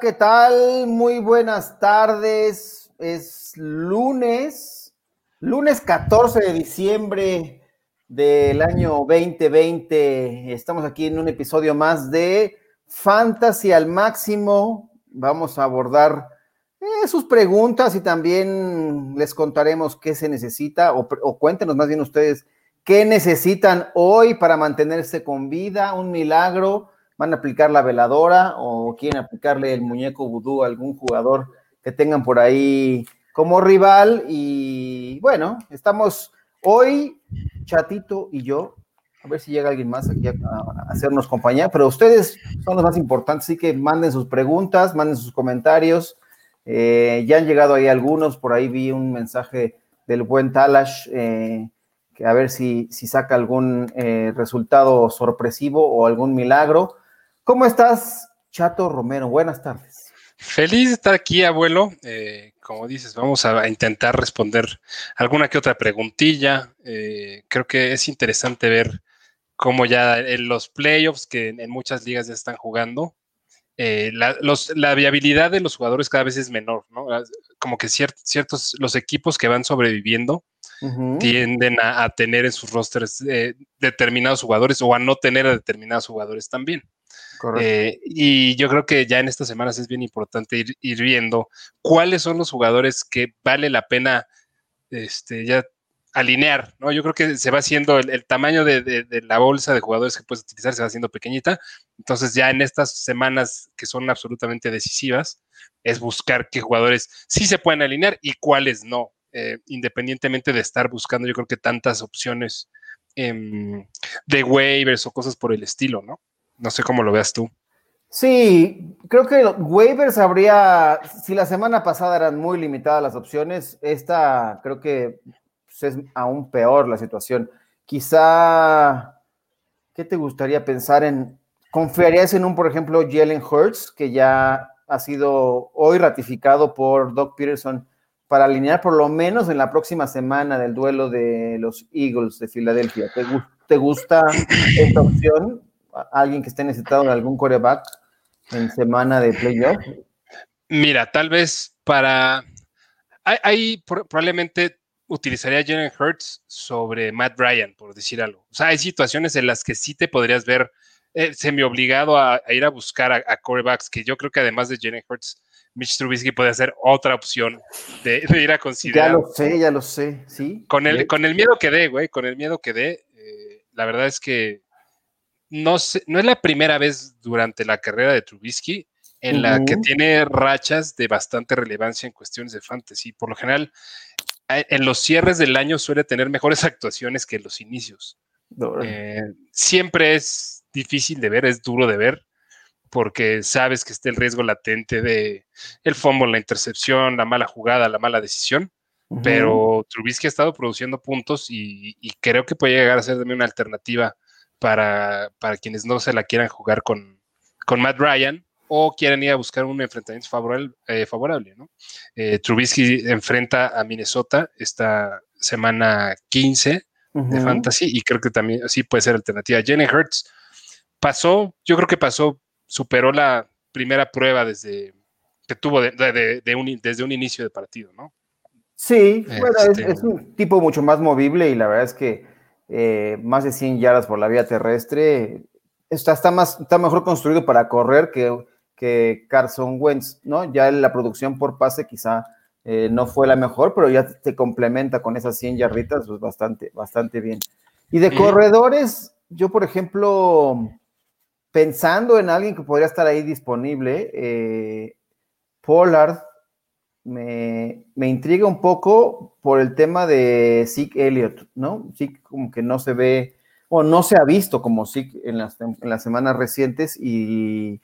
¿qué tal? Muy buenas tardes. Es lunes, lunes 14 de diciembre del año 2020. Estamos aquí en un episodio más de Fantasy al máximo. Vamos a abordar eh, sus preguntas y también les contaremos qué se necesita o, o cuéntenos más bien ustedes qué necesitan hoy para mantenerse con vida, un milagro van a aplicar la veladora o quieren aplicarle el muñeco vudú a algún jugador que tengan por ahí como rival. Y bueno, estamos hoy, Chatito y yo, a ver si llega alguien más aquí a, hacernos compañía, pero ustedes son los más importantes, así que manden sus preguntas, manden sus comentarios. Eh, ya han llegado ahí algunos, por ahí vi un mensaje del buen Talash, eh, que a ver si, si saca algún eh, resultado sorpresivo o algún milagro. ¿Cómo estás, Chato Romero? Buenas tardes. Feliz de estar aquí, abuelo. Eh, como dices, vamos a intentar responder alguna que otra preguntilla. Eh, creo que es interesante ver cómo ya en los playoffs que en muchas ligas ya están jugando, eh, la, viabilidad de los jugadores cada vez es menor, ¿no? Como que ciertos, los equipos que van sobreviviendo tienden a, tener en sus rosters determinados jugadores o a no tener a determinados jugadores también. Eh, y yo creo que ya en estas semanas es bien importante ir, viendo cuáles son los jugadores que vale la pena este, ya alinear, ¿no? Yo creo que se va haciendo el, tamaño de, la bolsa de jugadores que puedes utilizar, se va haciendo pequeñita. Entonces ya en estas semanas que son absolutamente decisivas, es buscar qué jugadores sí se pueden alinear y cuáles no, eh, independientemente de estar buscando, yo creo que tantas opciones em, de waivers o cosas por el estilo, ¿no? No sé cómo lo veas tú. Sí, creo que waivers habría, si la semana pasada eran muy limitadas las opciones, esta creo que pues, es aún peor la situación. Quizá, ¿qué te gustaría pensar en? ¿Confiarías en un, por ejemplo, Jalen Hurts, que ya ha sido hoy ratificado por Doc Peterson para alinear por lo menos en la próxima semana del duelo de los Eagles de Filadelfia? ¿Te, te gusta esta opción? Alguien que esté necesitado de algún coreback en semana de playoff? Mira, tal vez para. Ahí probablemente utilizaría Jalen Hurts sobre Matt Ryan, por decir algo. O sea, hay situaciones en las que sí te podrías ver eh, semi obligado a, ir a buscar a, corebacks, que yo creo que además de Jalen Hurts, Mitch Trubisky puede ser otra opción de, ir a considerar. Ya lo sé, ya lo sé, sí. Con el, con el miedo que dé, güey, con el miedo que dé, eh, la verdad es que no, no es la primera vez durante la carrera de Trubisky en la que tiene rachas de bastante relevancia en cuestiones de fantasy. Por lo general, en los cierres del año suele tener mejores actuaciones que en los inicios. Eh, siempre es difícil de ver, es duro de ver, porque sabes que está el riesgo latente de el fumble, la intercepción, la mala jugada, la mala decisión. Pero Trubisky ha estado produciendo puntos y, y, creo que puede llegar a ser también una alternativa para, quienes no se la quieran jugar con, con Matt Ryan o quieran ir a buscar un enfrentamiento favorable, eh, favorable ¿no? Eh, Trubisky enfrenta a Minnesota esta semana 15 de Fantasy y creo que también así puede ser alternativa. Jenny Hurts pasó, yo creo que pasó, superó la primera prueba desde que tuvo de, un, desde un inicio de partido, ¿no? Sí, bueno, es, un tipo mucho más movible y la verdad es que eh, más de 100 yardas por la vía terrestre. Está, está, más, está mejor construido para correr que, que Carson Wentz, ¿no? Ya la producción por pase quizá eh, no fue la mejor, pero ya te complementa con esas 100 yarditas, pues bastante, bastante bien. Y de corredores, yo por ejemplo, pensando en alguien que podría estar ahí disponible, eh, Pollard me, intriga un poco por el tema de Zeke Elliott, ¿no? Zeke como que no se ve, o no se ha visto como Zeke en las, en las semanas recientes y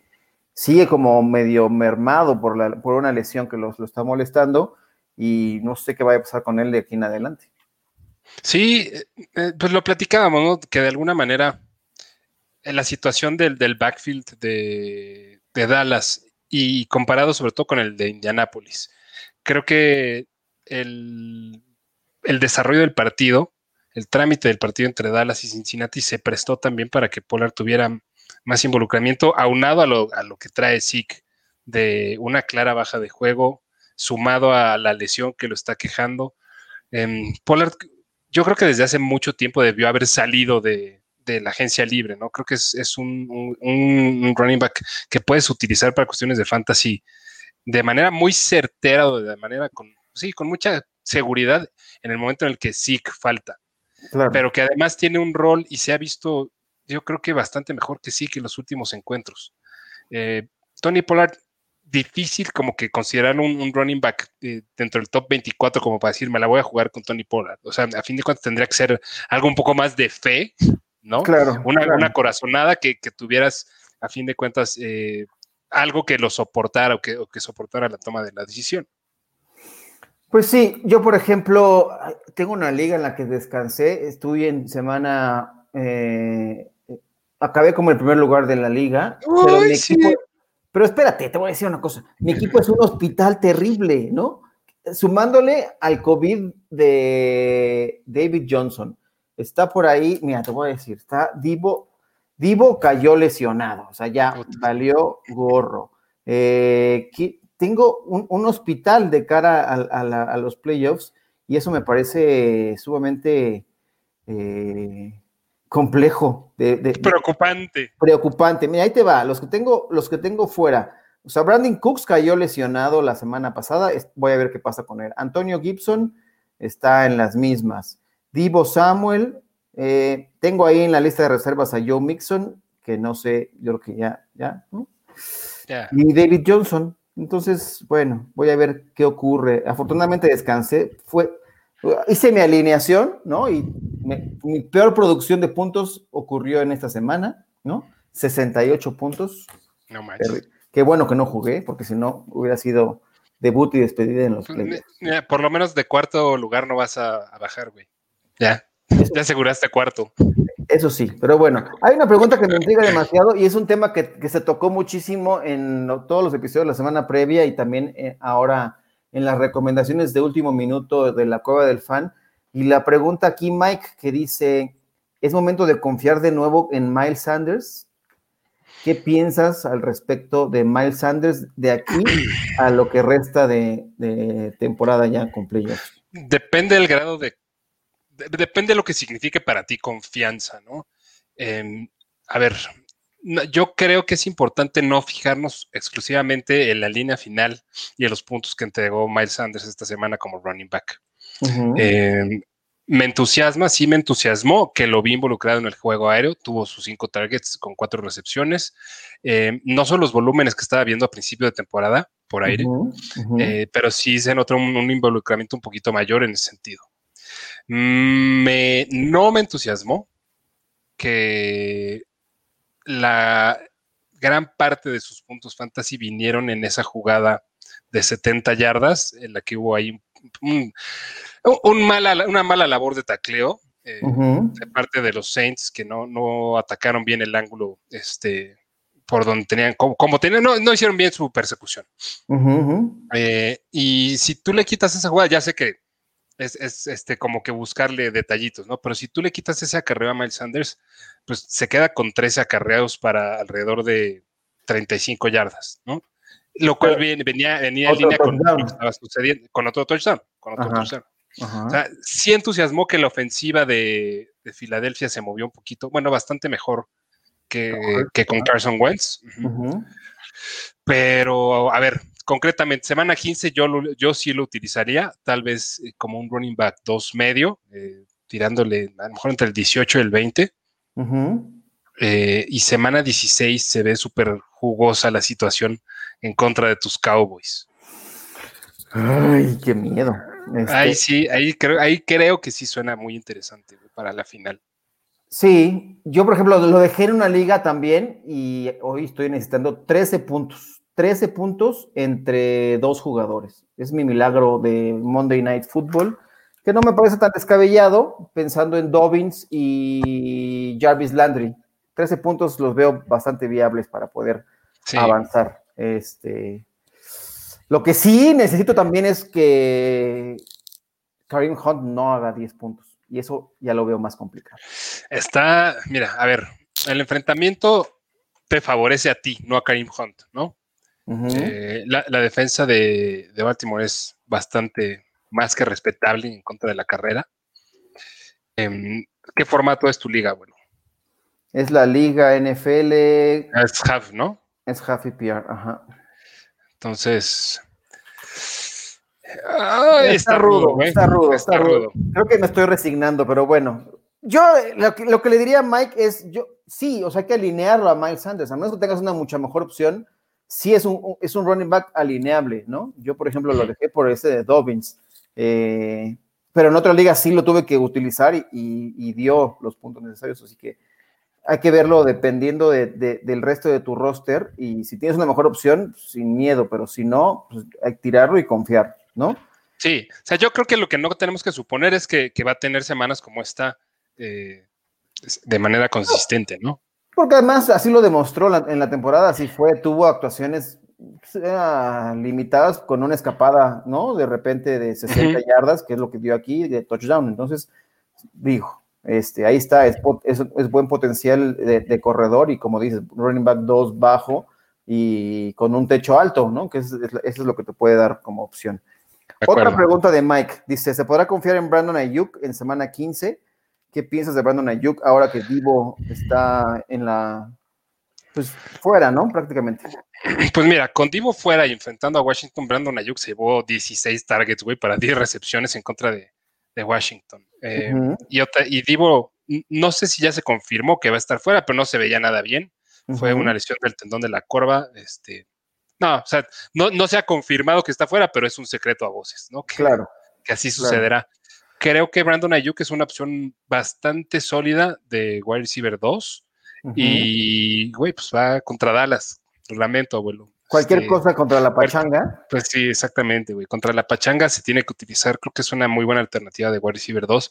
sigue como medio mermado por, la, por una lesión que lo está molestando y no sé qué vaya a pasar con él de aquí en adelante. Sí, eh, eh, pues lo platicábamos, ¿no? Que de alguna manera en la situación del, backfield de, de Dallas y comparado sobre todo con el de Indianápolis, creo que el, desarrollo del partido, el trámite del partido entre Dallas y Cincinnati se prestó también para que Pollard tuviera más involucramiento, aunado a lo, que trae Zeke de una clara baja de juego, sumado a la lesión que lo está quejando. Em, Pollard, yo creo que desde hace mucho tiempo debió haber salido de, la agencia libre, ¿no? Creo que es, un, running back que puedes utilizar para cuestiones de fantasy de manera muy certera o de manera con, sí, con mucha seguridad en el momento en el que sí falta. Pero que además tiene un rol y se ha visto, yo creo que bastante mejor que que en los últimos encuentros. Eh, Tony Pollard difícil como que considerar un, running back eh, dentro del top 24 como para decir, me la voy a jugar con Tony Pollard. O sea, a fin de cuentas tendría que ser algo un poco más de fe, ¿no? Claro. Una, corazonada que, tuvieras, a fin de cuentas, eh, algo que lo soportara o que, que soportara la toma de la decisión. Pues sí, yo por ejemplo, tengo una liga en la que descansé, estuve en semana, eh, acabé como el primer lugar de la liga, pero mi equipo, pero espérate, te voy a decir una cosa. Mi equipo es un hospital terrible, ¿no? Sumándole al COVID de David Johnson. Está por ahí, mira, te voy a decir, está Divo, Divo cayó lesionado, o sea, ya valió gorro. Eh, tengo un, hospital de cara a, los playoffs y eso me parece sumamente eh, complejo. De, preocupante. Preocupante. Mira, ahí te va. Los que tengo, los que tengo fuera. O sea, Brandon Cooks cayó lesionado la semana pasada. Voy a ver qué pasa con él. Antonio Gibson está en las mismas. Divo Samuel. Eh, tengo ahí en la lista de reservas a Joe Mixon, que no sé, yo creo que ya, ya, Y David Johnson. Entonces, bueno, voy a ver qué ocurre. Afortunadamente descansé. Fue, hice mi alineación, ¿no? Y mi peor producción de puntos ocurrió en esta semana, ¿no? 68 puntos. No manches. Qué bueno que no jugué, porque si no hubiera sido debut y despedida en los pues, playoffs. Por lo menos de cuarto lugar no vas a, bajar, güey. Ya, ya aseguraste cuarto. Eso sí, pero bueno, hay una pregunta que me intriga demasiado y es un tema que, se tocó muchísimo en todos los episodios de la semana previa y también eh, ahora en las recomendaciones de último minuto de la cueva del fan. Y la pregunta aquí, Mike, que dice, ¿es momento de confiar de nuevo en Miles Sanders? ¿Qué piensas al respecto de Miles Sanders de aquí a lo que resta de, temporada ya con playoffs? Depende del grado de, Depende de lo que signifique para ti confianza, ¿no? Em, a ver, yo creo que es importante no fijarnos exclusivamente en la línea final y en los puntos que entregó Miles Sanders esta semana como running back. Eh, me entusiasma, sí me entusiasmó que lo vi involucrado en el juego aéreo, tuvo sus cinco targets con cuatro recepciones. Eh, no son los volúmenes que estaba viendo a principio de temporada por aire, eh, pero sí se notó un, involucramiento un poquito mayor en ese sentido. Me, no me entusiasmó que la gran parte de sus puntos fantasy vinieron en esa jugada de 70 yardas, en la que hubo ahí un, mala, una mala labor de tacleo eh, de parte de los Saints que no, no atacaron bien el ángulo este, por donde tenían, como, tenían, no, no, hicieron bien su persecución. Eh, y si tú le quitas esa jugada, ya sé que es, este, como que buscarle detallitos, ¿no? Pero si tú le quitas ese acarreo a Miles Sanders, pues se queda con 13 acarreos para alrededor de 35 yardas, ¿no? Lo cual venía, venía en línea con lo que estaba sucediendo, con otro touchdown, con otro touchdown. O sea, sí entusiasmó que la ofensiva de, Filadelfia se movió un poquito, bueno, bastante mejor que, con Carson Wentz. Pero, a ver, concretamente, semana 15 yo, yo sí lo utilizaría, tal vez eh, como un running back dos medio, eh, tirándole a lo mejor entre el 18 y el 20. Eh, y semana 16 se ve súper jugosa la situación en contra de tus Cowboys. Ay, qué miedo. Este ahí sí, ahí creo, ahí creo que sí suena muy interesante para la final. Sí, yo por ejemplo lo dejé en una liga también y hoy estoy necesitando 13 puntos, 13 puntos entre dos jugadores. Es mi milagro de Monday Night Football, que no me parece tan descabellado pensando en Dobbins y Jarvis Landry. 13 puntos los veo bastante viables para poder avanzar. Este, lo que sí necesito también es que Karim Hunt no haga 10 puntos. Y eso ya lo veo más complicado. Está, mira, a ver, el enfrentamiento te favorece a ti, no a Karim Hunt, ¿no? Eh, la, defensa de, Baltimore es bastante más que respetable en contra de la carrera. Em, ¿Qué formato es tu liga, bueno? Es la liga NFL. Es half, ¿no? Es half y PR, ajá. Entonces. está, rudo, está, rudo, está, rudo, Creo que me estoy resignando, pero bueno. Yo lo que, lo que, le diría a Mike es, yo sí, o sea, hay que alinearlo a Miles Sanders, a menos que tengas una mucha mejor opción, sí es un, es un running back alineable, ¿no? Yo, por ejemplo, lo dejé por ese de Dobbins, eh, pero en otra liga sí lo tuve que utilizar y, dio los puntos necesarios, así que hay que verlo dependiendo del resto de tu roster y si tienes una mejor opción, sin miedo, pero si no, pues hay que tirarlo y confiar, ¿no? Sí, o sea, yo creo que lo que no tenemos que suponer es que, va a tener semanas como esta eh, de manera consistente, ¿no? Porque además así lo demostró en la temporada, así fue, tuvo actuaciones pues, limitadas con una escapada, ¿no? De repente de 60 yardas, que es lo que dio aquí, de touchdown. Entonces, dijo, este, ahí está, es, es, buen potencial de, corredor y como dices, running back 2 bajo y con un techo alto, ¿no? Que eso es, lo que te puede dar como opción. Otra pregunta de Mike, dice, ¿se podrá confiar en Brandon Ayuk en semana 15? ¿Qué piensas de Brandon Ayuk ahora que Divo está en la, pues fuera, ¿no? Prácticamente. Pues mira, con Divo fuera y enfrentando a Washington, Brandon Ayuk se llevó 16 targets, güey, para 10 recepciones en contra de, Washington. Eh, y, y Divo, no sé si ya se confirmó que va a estar fuera, pero no se veía nada bien. Fue una lesión del tendón de la corva. Este, no, o sea, no, no se ha confirmado que está fuera, pero es un secreto a voces, ¿no? claro. Que así sucederá creo que Brandon Ayuk es una opción bastante sólida de wide receiver 2. Y, güey, pues va contra Dallas. Lo lamento, abuelo. Cualquier este, cosa contra la pachanga. Pues sí, exactamente, güey. Contra la pachanga se tiene que utilizar. Creo que es una muy buena alternativa de wide receiver 2.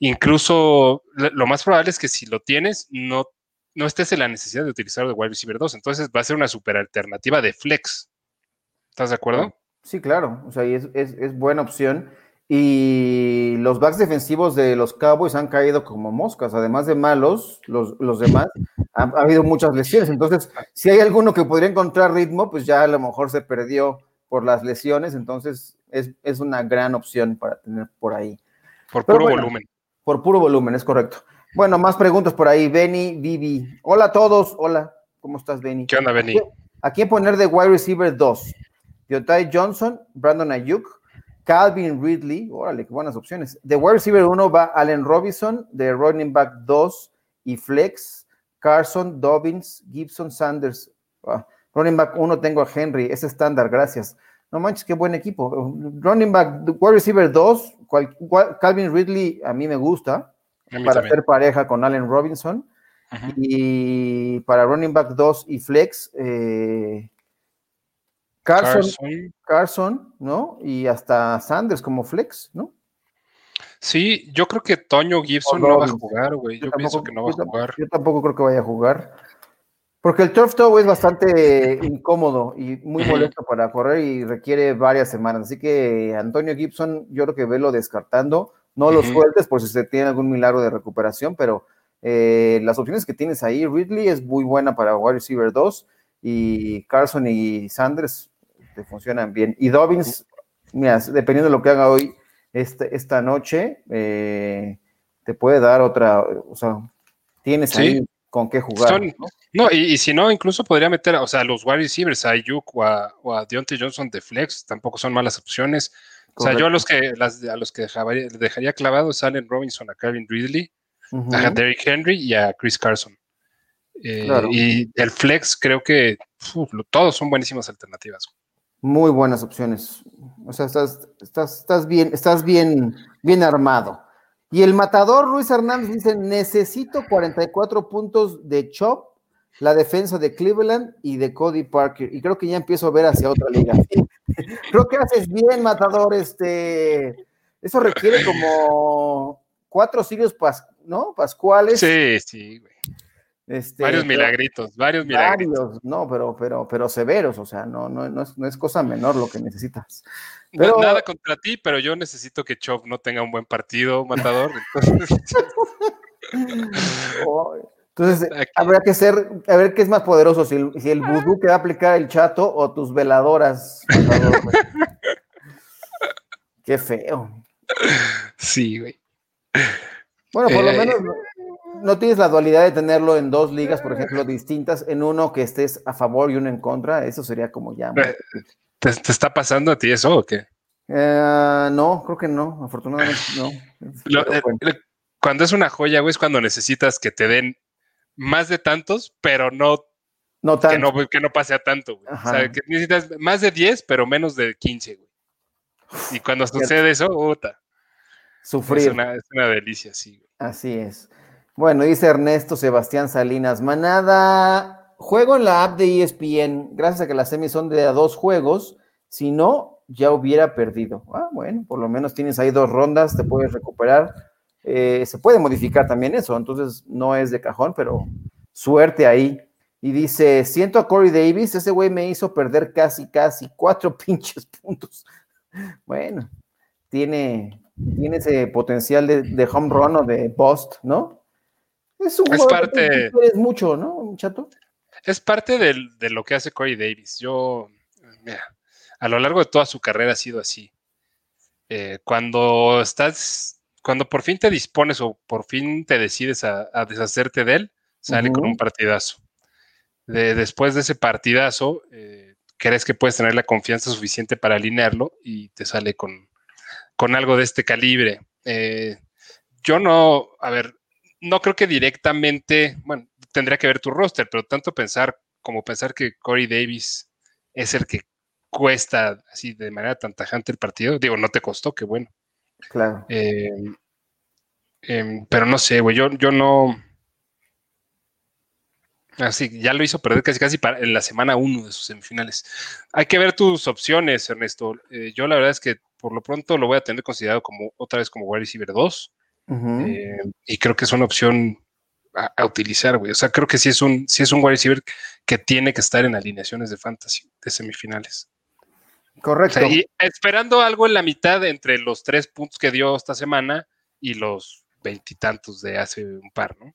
Incluso lo más probable es que si lo tienes, no, no estés en la necesidad de utilizar de wide receiver 2. Entonces va a ser una super alternativa de flex. ¿Estás de acuerdo? Sí, claro. O sea, es, es, es buena opción. Y los backs defensivos de los Cowboys han caído como moscas, además de malos, los, los demás, ha, habido muchas lesiones. Entonces, si hay alguno que podría encontrar ritmo, pues ya a lo mejor se perdió por las lesiones, entonces es, una gran opción para tener por ahí. Por puro volumen. Por puro volumen, es correcto. Bueno, más preguntas por ahí. Benny, Vivi. Hola a todos. Hola, ¿cómo estás, Benny? ¿Qué onda, Benny? ¿A quién poner de wide receiver 2? Yotai Johnson, Brandon Ayuk, Calvin Ridley, órale, qué buenas opciones. De wide receiver 1 va Allen Robinson, de running back 2 y flex, Carson, Dobbins, Gibson, Sanders. Ah, running back 1 tengo a Henry, es estándar, gracias. No manches, qué buen equipo. Running back, wide receiver 2, Calvin Ridley a mí me gusta para hacer pareja con Allen Robinson. Y para running back 2 y flex, eh, Carson, Carson, ¿no? Y hasta Sanders como flex, ¿no? Sí, yo creo que Toño Gibson no va a jugar, güey. Yo, pienso que no va a jugar. Yo tampoco creo que vaya a jugar. Porque el turf toe es bastante incómodo y muy molesto para correr y requiere varias semanas. Así que Antonio Gibson, yo creo que velo descartando. No lo sueltes por si se tiene algún milagro de recuperación, pero eh, las opciones que tienes ahí, Ridley es muy buena para wide receiver 2 y Carson y Sanders te funcionan bien. Y Dobbins, mira, dependiendo de lo que haga hoy, este, esta noche, eh, te puede dar otra, o sea, tienes ahí con qué jugar. ¿no? y, si no, incluso podría meter, o sea, los wide receivers, a Ayuk o a, Deontay Johnson de flex, tampoco son malas opciones. O sea, yo a los que, a los que dejaría, clavados salen Robinson, a Calvin Ridley, a Derrick Henry y a Chris Carson. Eh, y el flex creo que todos son buenísimas alternativas. Muy buenas opciones. O sea, estás, estás, estás bien, estás bien, bien armado. Y el matador Luis Hernández dice: necesito 44 puntos de Chop, la defensa de Cleveland y de Cody Parker. Y creo que ya empiezo a ver hacia otra liga. creo que haces bien, matador. Este, eso requiere como cuatro siglos pas, ¿no? pascuales. Sí, sí, güey. Este, varios milagritos, varios milagritos. no, pero, pero, pero severos, o sea, no, no, no, es, no es cosa menor lo que necesitas. nada contra ti, pero yo necesito que Chop no tenga un buen partido, matador. Entonces, habrá que ser, a ver qué es más poderoso, si el, si el vudú que va a aplicar el chato o tus veladoras. qué feo. Sí, güey. Bueno, por lo eh, menos no, tienes la dualidad de tenerlo en dos ligas, por ejemplo, distintas, en uno que estés a favor y uno en contra, eso sería como ya. Eh, ¿Te, está pasando a ti eso o qué? Eh, no, creo que no, afortunadamente no. cuando es una joya, güey, es cuando necesitas que te den más de tantos, pero no, no tanto. Que, no, que no pase a tanto, güey. O sea, que necesitas más de 10, pero menos de 15, güey. Y cuando sucede eso, puta. Sufrir. Es una, es una delicia, sí. Así es. Bueno, dice Ernesto Sebastián Salinas, manada, juego en la app de ESPN, gracias a que las semis son de a dos juegos, si no, ya hubiera perdido. Ah, bueno, por lo menos tienes ahí dos rondas, te puedes recuperar. Eh, se puede modificar también eso, entonces no es de cajón, pero suerte ahí. Y dice, siento a Corey Davis, ese güey me hizo perder casi, casi cuatro pinches puntos. Bueno, tiene, tiene ese potencial de, home run o de bust, ¿no? Es un es parte, es mucho, ¿no, chato? Es parte de lo que hace Corey Davis. Yo, mira, a lo largo de toda su carrera ha sido así. Eh, cuando estás, cuando por fin te dispones o por fin te decides a, deshacerte de él, sale con un partidazo. después de ese partidazo, eh, crees que puedes tener la confianza suficiente para alinearlo y te sale con, con algo de este calibre. Eh, yo no, a ver, no creo que directamente, bueno, tendría que ver tu roster, pero tanto pensar como pensar que Corey Davis es el que cuesta así de manera tan tajante el partido, digo, no te costó, qué bueno. Claro. Eh, em, pero no sé, güey, yo, yo no, Así, ya lo hizo perder casi casi para, en la semana 1 de sus semifinales. Hay que ver tus opciones, Ernesto. Eh, yo la verdad es que por lo pronto lo voy a tener considerado como otra vez como wide receiver 2. Eh, y creo que es una opción a, utilizar, güey. O sea, creo que sí es un, sí es un wide receiver que tiene que estar en alineaciones de fantasy, de semifinales. Correcto. y esperando algo en la mitad entre los tres puntos que dio esta semana y los veintitantos de hace un par, ¿no?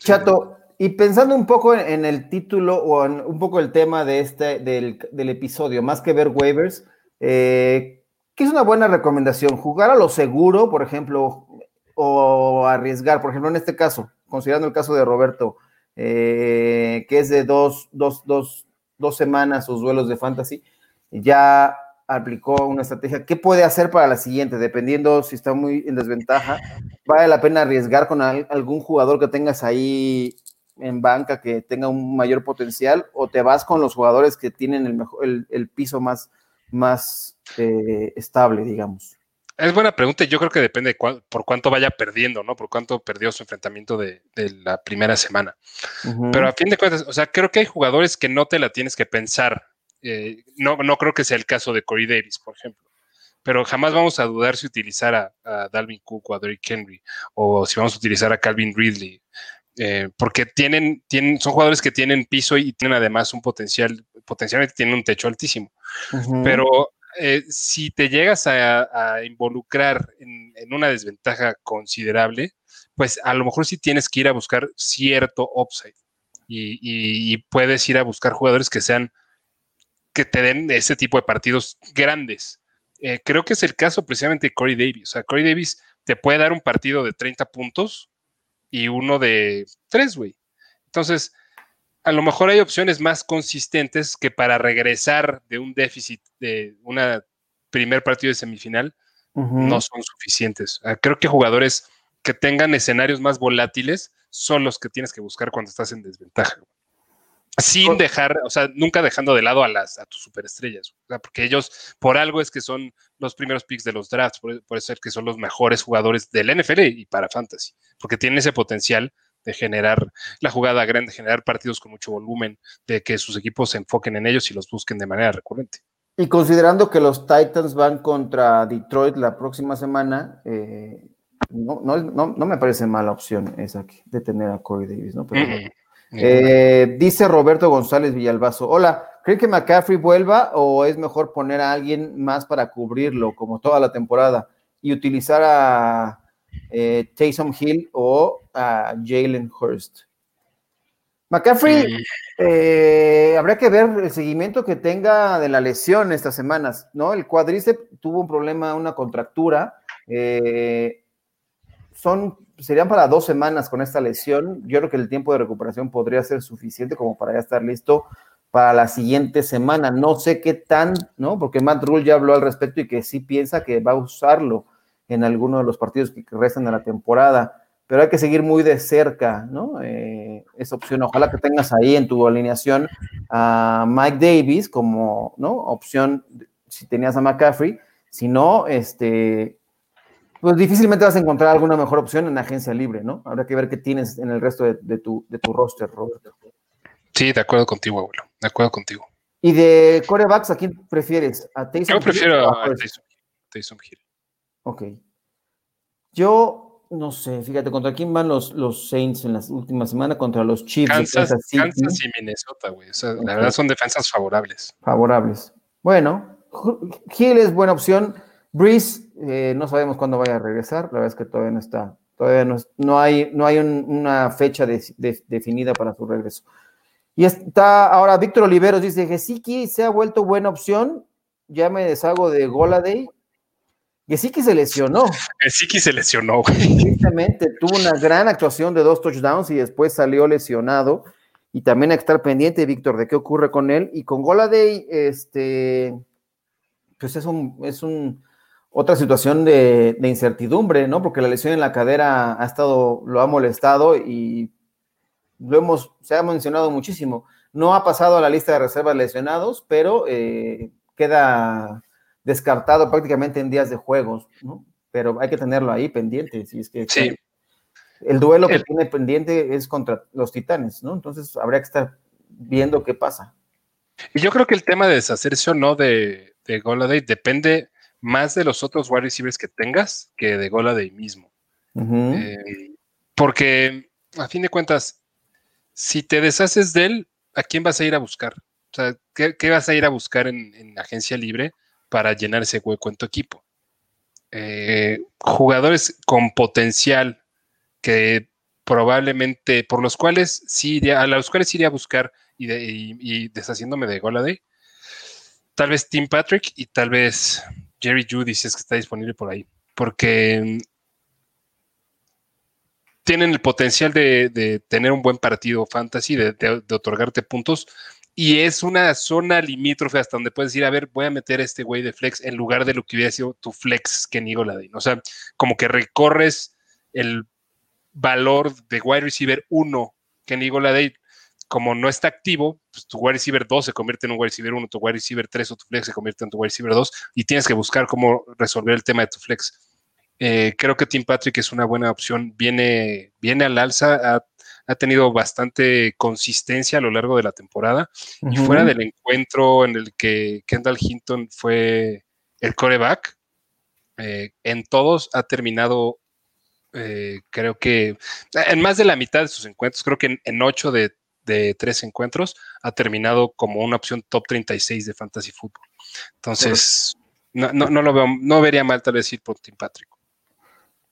Chato, y pensando un poco en el título o en un poco el tema de este, del, episodio, más que ver waivers, eh, ¿qué es una buena recomendación? ¿Jugar a lo seguro, por ejemplo, o arriesgar? Por ejemplo, en este caso, considerando el caso de Roberto, eh, que es de dos, dos, dos, dos semanas sus duelos de fantasy, ya aplicó una estrategia. ¿Qué puede hacer para la siguiente? Dependiendo si está muy en desventaja, ¿vale la pena arriesgar con algún jugador que tengas ahí en banca que tenga un mayor potencial o te vas con los jugadores que tienen el, mejor, el, piso más, más eh, estable, digamos? Es buena pregunta y yo creo que depende por cuánto vaya perdiendo, ¿no? Por cuánto perdió su enfrentamiento de, la primera semana. Pero a fin de cuentas, o sea, creo que hay jugadores que no te la tienes que pensar. Eh, no, no creo que sea el caso de Corey Davis, por ejemplo. Pero jamás vamos a dudar si utilizar a, a Dalvin Cook o a Derrick Henry o si vamos a utilizar a Calvin Ridley eh, porque tienen, tienen, son jugadores que tienen piso y tienen además un potencial, potencialmente tienen un techo altísimo. Pero eh, si te llegas a, involucrar en, una desventaja considerable, pues a lo mejor sí tienes que ir a buscar cierto upside y, puedes ir a buscar jugadores que sean, que te den ese tipo de partidos grandes. Eh, creo que es el caso precisamente de Corey Davis. O sea, Corey Davis te puede dar un partido de 30 puntos y uno de tres, güey. Entonces, a lo mejor hay opciones más consistentes que para regresar de un déficit de una primer partido de semifinal no son suficientes. Ah, creo que jugadores que tengan escenarios más volátiles son los que tienes que buscar cuando estás en desventaja. Sin dejar, o sea, nunca dejando de lado a las a tus superestrellas, porque ellos por algo es que son los primeros picks de los drafts, por, por es que son los mejores jugadores del NFL y para fantasy porque tiene ese potencial de generar la jugada grande, de generar partidos con mucho volumen, de que sus equipos se enfoquen en ellos y los busquen de manera recurrente. Y considerando que los Titans van contra Detroit la próxima semana, eh, no, me parece mala opción esa de tener a Corey Davis, ¿no? Eh, dice Roberto González Villalbazo, hola, ¿creen que McCaffrey vuelva o es mejor poner a alguien más para cubrirlo como toda la temporada y utilizar a eh, Taysom Hill o a Jalen Hurst. McCaffrey, mm. eh, habría que ver el seguimiento que tenga de la lesión estas semanas, ¿no? El cuádriceps tuvo un problema, una contractura. Eh, son, serían para dos semanas con esta lesión. Yo creo que el tiempo de recuperación podría ser suficiente como para ya estar listo para la siguiente semana. No sé qué tan, ¿no? Porque Matt Rule ya habló al respecto y que sí piensa que va a usarlo en alguno de los partidos que restan de la temporada pero hay que seguir muy de cerca, ¿no? Eh, esa opción, ojalá que tengas ahí en tu alineación a Mike Davis como, ¿no? Opción, si tenías a McCaffrey, si no, este, pues difícilmente vas a encontrar alguna mejor opción en agencia libre, ¿no? Habrá que ver qué tienes en el resto de, tu, de tu roster, Roberto. Sí, de acuerdo contigo, abuelo, de acuerdo contigo. ¿Y de corebacks a quién prefieres? ¿A Yo prefiero a Taysom, Taysom Hill. Ok. Yo no sé, fíjate, ¿contra quién van los, los Saints en las últimas semanas? Contra los Chiefs. Kansas, Kansas y Minnesota, güey. O sea, la verdad son defensas favorables. Favorables. Bueno, Hill es buena opción. Breeze, eh, no sabemos cuándo vaya a regresar. La verdad es que todavía no está. Todavía no, no hay, no hay una fecha definida para su regreso. Y está ahora Víctor Oliveros dice: Gesicki se ha vuelto buena opción. Ya me deshago de Goladay Gesicki se lesionó. Gesicki se lesionó. Exactamente, tuvo una gran actuación de dos touchdowns y después salió lesionado. Y también hay que estar pendiente, Víctor, de qué ocurre con él. Y con Goladay, este, pues es un, es un otra situación de, incertidumbre, ¿no? Porque la lesión en la cadera ha estado, lo ha molestado y lo hemos, se ha mencionado muchísimo. No ha pasado a la lista de reservas lesionados, pero eh, queda descartado prácticamente en días de juegos, ¿no? Pero hay que tenerlo ahí pendiente, si es que sí. el duelo que tiene pendiente es contra los Titanes, ¿no? Entonces habría que estar viendo qué pasa. Y yo creo que el tema de deshacerse o no de, de Goladay depende más de los otros wide receivers que tengas que de Goladay mismo. Eh, porque a fin de cuentas, si te deshaces de él, ¿a quién vas a ir a buscar? O sea, ¿qué, vas a ir a buscar en, en agencia libre? Para llenar ese hueco en tu equipo. Eh, jugadores con potencial que probablemente, por los cuales sí iría, a los cuales iría a buscar y, deshaciéndome de Goladay, tal vez Tim Patrick y tal vez Jerry Judy, si es que está disponible por ahí, porque tienen el potencial de, tener un buen partido fantasy, de, otorgarte puntos, y es una zona limítrofe hasta donde puedes ir a ver, voy a meter este güey de flex en lugar de lo que hubiera sido tu flex que Goladin. O sea, como que recorres el valor de wide receiver 1 que Goladin. Como no está activo, pues tu wide receiver 2 se convierte en un wide receiver 1, tu wide receiver 3 o tu flex se convierte en tu wide receiver 2 y tienes que buscar cómo resolver el tema de tu flex. Eh, creo que Tim Patrick es una buena opción, viene, viene al alza, a ha tenido bastante consistencia a lo largo de la temporada. Y fuera del encuentro en el que Kendall Hinton fue el coreback, eh, en todos ha terminado, eh, creo que en más de la mitad de sus encuentros, creo que en, ocho de, tres encuentros, ha terminado como una opción top 36 de fantasy fútbol. Entonces, no, no, no, lo veo, no vería mal tal vez ir por Tim Patrick.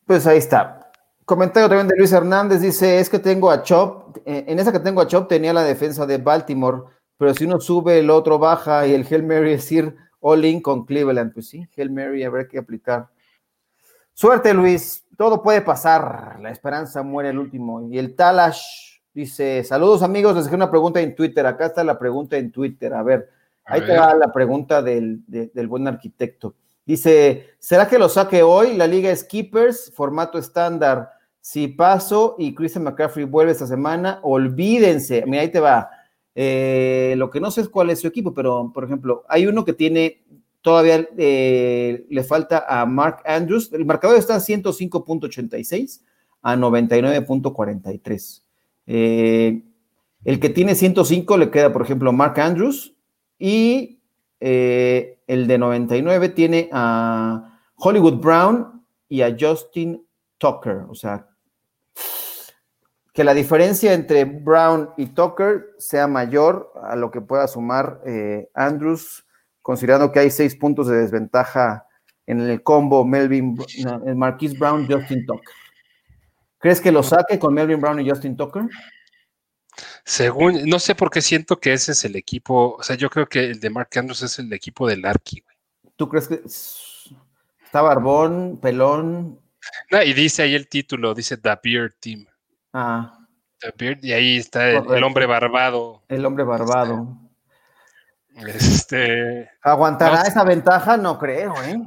Pues ahí está. Comentario también de Luis Hernández, dice, es que tengo a Chop, eh, en esa que tengo a Chop tenía la defensa de Baltimore, pero si uno sube, el otro baja y el Hail Mary es ir all in con Cleveland, pues sí, Hail Mary habrá que aplicar. Suerte Luis, todo puede pasar, la esperanza muere el último. Y el Talash dice, saludos amigos, les dejé una pregunta en Twitter, acá está la pregunta en Twitter, a ver, ahí te va la pregunta del, del buen arquitecto. Dice, ¿será que lo saque hoy? La liga es Keepers, formato estándar. Si paso y Christian McCaffrey vuelve esta semana, olvídense. Mira, ahí te va. Eh, lo que no sé es cuál es su equipo, pero por ejemplo, hay uno que tiene todavía eh, le falta a Mark Andrews. El marcador está a 105.86 a 99.43. Eh, el que tiene 105 le queda, por ejemplo, Mark Andrews y el de 99 tiene a Hollywood Brown y a Justin Tucker. O sea, que la diferencia entre Brown y Tucker sea mayor a lo que pueda sumar eh, Andrews, considerando que hay seis puntos de desventaja en el combo Melvin, Marquise Brown, Justin Tucker. ¿Crees que lo saque con Melvin Brown y Justin Tucker? Según, no sé por qué siento que ese es el equipo, o sea, yo creo que el de Mark Andrews es el equipo del Arqui, güey. ¿Tú crees que está barbón, pelón? No, y dice ahí el título, dice The Beard Team. Ah. The Beard, y ahí está el, hombre barbado. El hombre barbado. Este. ¿Aguantará esa ventaja? No creo, ¿eh?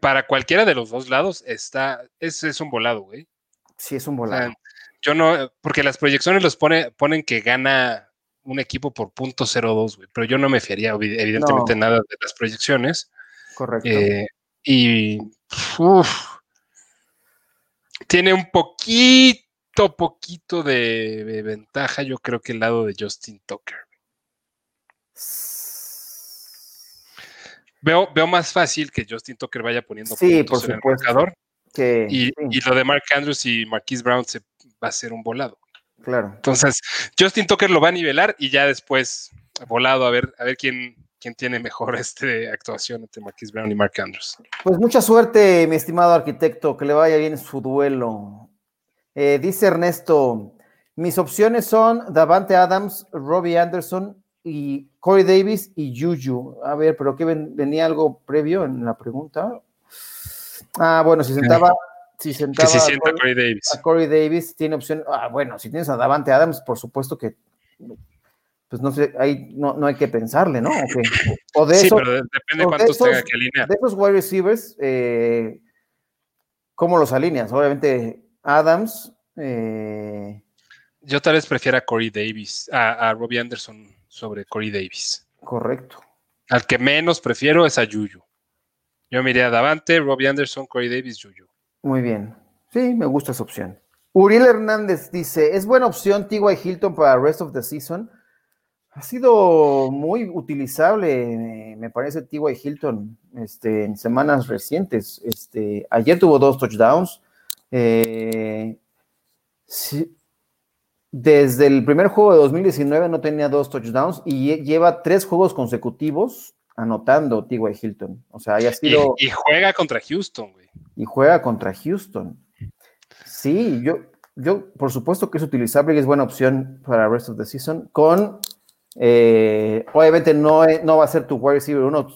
Para cualquiera de los dos lados está, es, es un volado, güey. Sí, es un volado. yo no, porque las proyecciones los pone, ponen que gana un equipo por punto .02, güey, pero yo no me fiaría evidentemente nada de las proyecciones. Correcto. Eh, y tiene un poquito, poquito de, ventaja, yo creo que el lado de Justin Tucker. Veo, veo más fácil que Justin Tucker vaya poniendo sí, puntos por supuesto. en y, y, lo de Mark Andrews y Marquise Brown se va a ser un volado. Claro. Entonces, Justin Tucker lo va a nivelar y ya después volado a ver, a ver quién, quién tiene mejor este, actuación entre Marquis Brown y Mark Andrews. Pues mucha suerte, mi estimado arquitecto, que le vaya bien su duelo. Eh, dice Ernesto, mis opciones son Davante Adams, Robbie Anderson y Corey Davis y Juju. A ver, pero ¿qué venía algo previo en la pregunta? Ah, bueno, si sentaba, si sentaba a, Corey, Davis. a Corey Davis, tiene opción. Ah, bueno, si tienes a Davante Adams, por supuesto que pues no sé, ahí no, no hay que pensarle, ¿no? O de sí, pero depende cuántos tenga que alinear. De esos wide receivers, eh, ¿cómo los alineas? Obviamente, Adams. Eh, Yo tal vez prefiera a Corey Davis, a, a Robbie Anderson sobre Corey Davis. Correcto. Al que menos prefiero es a Yuyu. Yo me iría a Davante, Robbie Anderson, Corey Davis, Yuyu. Muy bien. Sí, me gusta esa opción. Uriel Hernández dice: ¿Es buena opción T.Y. Hilton para Rest of the Season? Ha sido muy utilizable, me parece, T.Y. Hilton este, en semanas recientes. Este, ayer tuvo dos touchdowns. Eh, desde el primer juego de 2019 no tenía dos touchdowns y lleva tres juegos consecutivos anotando T.Y. Hilton. O sea, haya sido. Y, juega contra Houston, güey. Y juega contra Houston. Sí, yo, yo, por supuesto que es utilizable y es buena opción para el rest of the season con eh, obviamente no, no va a ser tu wide receiver uno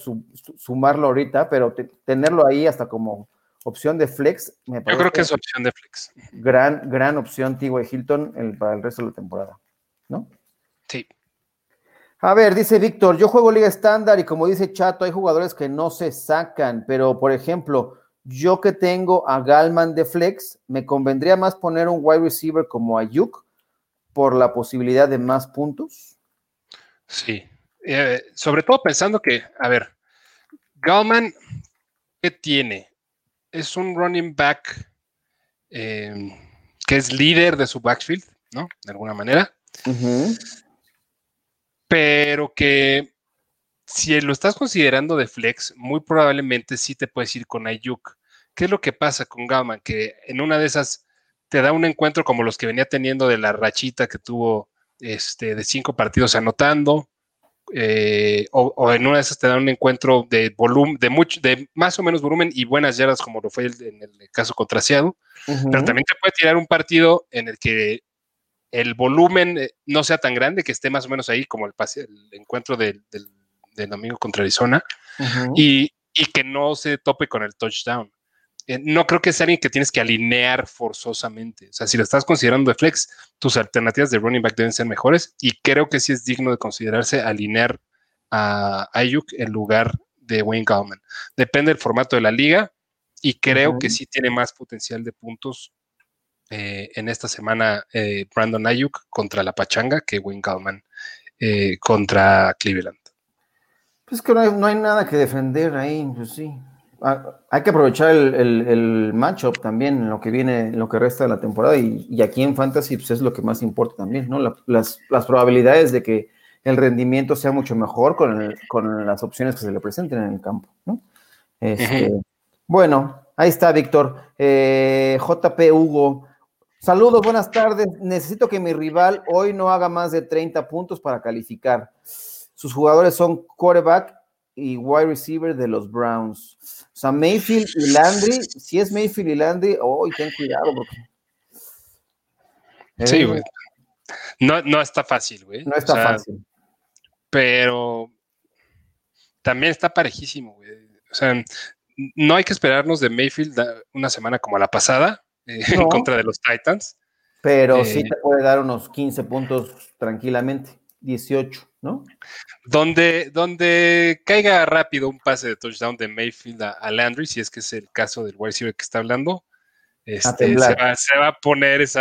sumarlo ahorita, pero tenerlo ahí hasta como opción de flex. Me Yo creo que es opción de flex. Gran, gran opción T.Y. Hilton para el resto de la temporada, ¿no? Sí. A ver, dice Víctor, yo juego liga estándar y como dice Chato, hay jugadores que no se sacan, pero por ejemplo, yo que tengo a Galman de flex, me convendría más poner un wide receiver como Ayuk por la posibilidad de más puntos. Sí, eh, sobre todo pensando que, a ver, Gallman, ¿qué tiene? Es un running back em, que es líder de su backfield, ¿no? De alguna manera. Pero que si lo estás considerando de flex, muy probablemente sí te puedes ir con Ayuk. ¿Qué es lo que pasa con Gallman? Que en una de esas te da un encuentro como los que venía teniendo de la rachita que tuvo este, de cinco partidos anotando, eh, o, en una de esas te dan un encuentro de volumen, de mucho, de más o menos volumen y buenas yardas, como lo fue en el caso contra Seattle, pero también te puede tirar un partido en el que el volumen eh, no sea tan grande, que esté más o menos ahí, como el, pase, el encuentro del, del, domingo contra Arizona, y, y que no se tope con el touchdown. Eh, no creo que sea alguien que tienes que alinear forzosamente. O sea, si lo estás considerando de flex, tus alternativas de running back deben ser mejores y creo que sí es digno de considerarse alinear a Ayuk en lugar de Wayne Gallman. Depende del formato de la liga y creo que sí tiene más potencial de puntos eh, en esta semana eh, Brandon Ayuk contra la Pachanga que Wayne Gallman contra Cleveland. Pues que no hay, no hay nada que defender ahí, pues sí. Ah, hay que aprovechar el, el, matchup también en lo que viene, en lo que resta de la temporada y, aquí en Fantasy pues, es lo que más importa también, ¿no? las, probabilidades de que el rendimiento sea mucho mejor con, con, las opciones que se le presenten en el campo, ¿no? Este, bueno, ahí está Víctor. Eh, JP Hugo, saludos, buenas tardes. Necesito que mi rival hoy no haga más de 30 puntos para calificar. Sus jugadores son quarterback y wide receiver de los Browns. O sea, Mayfield y Landry, si es Mayfield y Landry, oh, ten cuidado porque. sí, güey. no, no está fácil, güey. No está fácil. Pero también está parejísimo, güey. O sea, no hay que esperarnos de Mayfield una semana como la pasada eh, en contra de los Titans. Pero sí eh, te puede dar unos 15 puntos tranquilamente, 18, ¿no? Donde, donde caiga rápido un pase de touchdown de Mayfield a, Landry, si es que es el caso del wide receiver que está hablando, este, se, va, a poner ese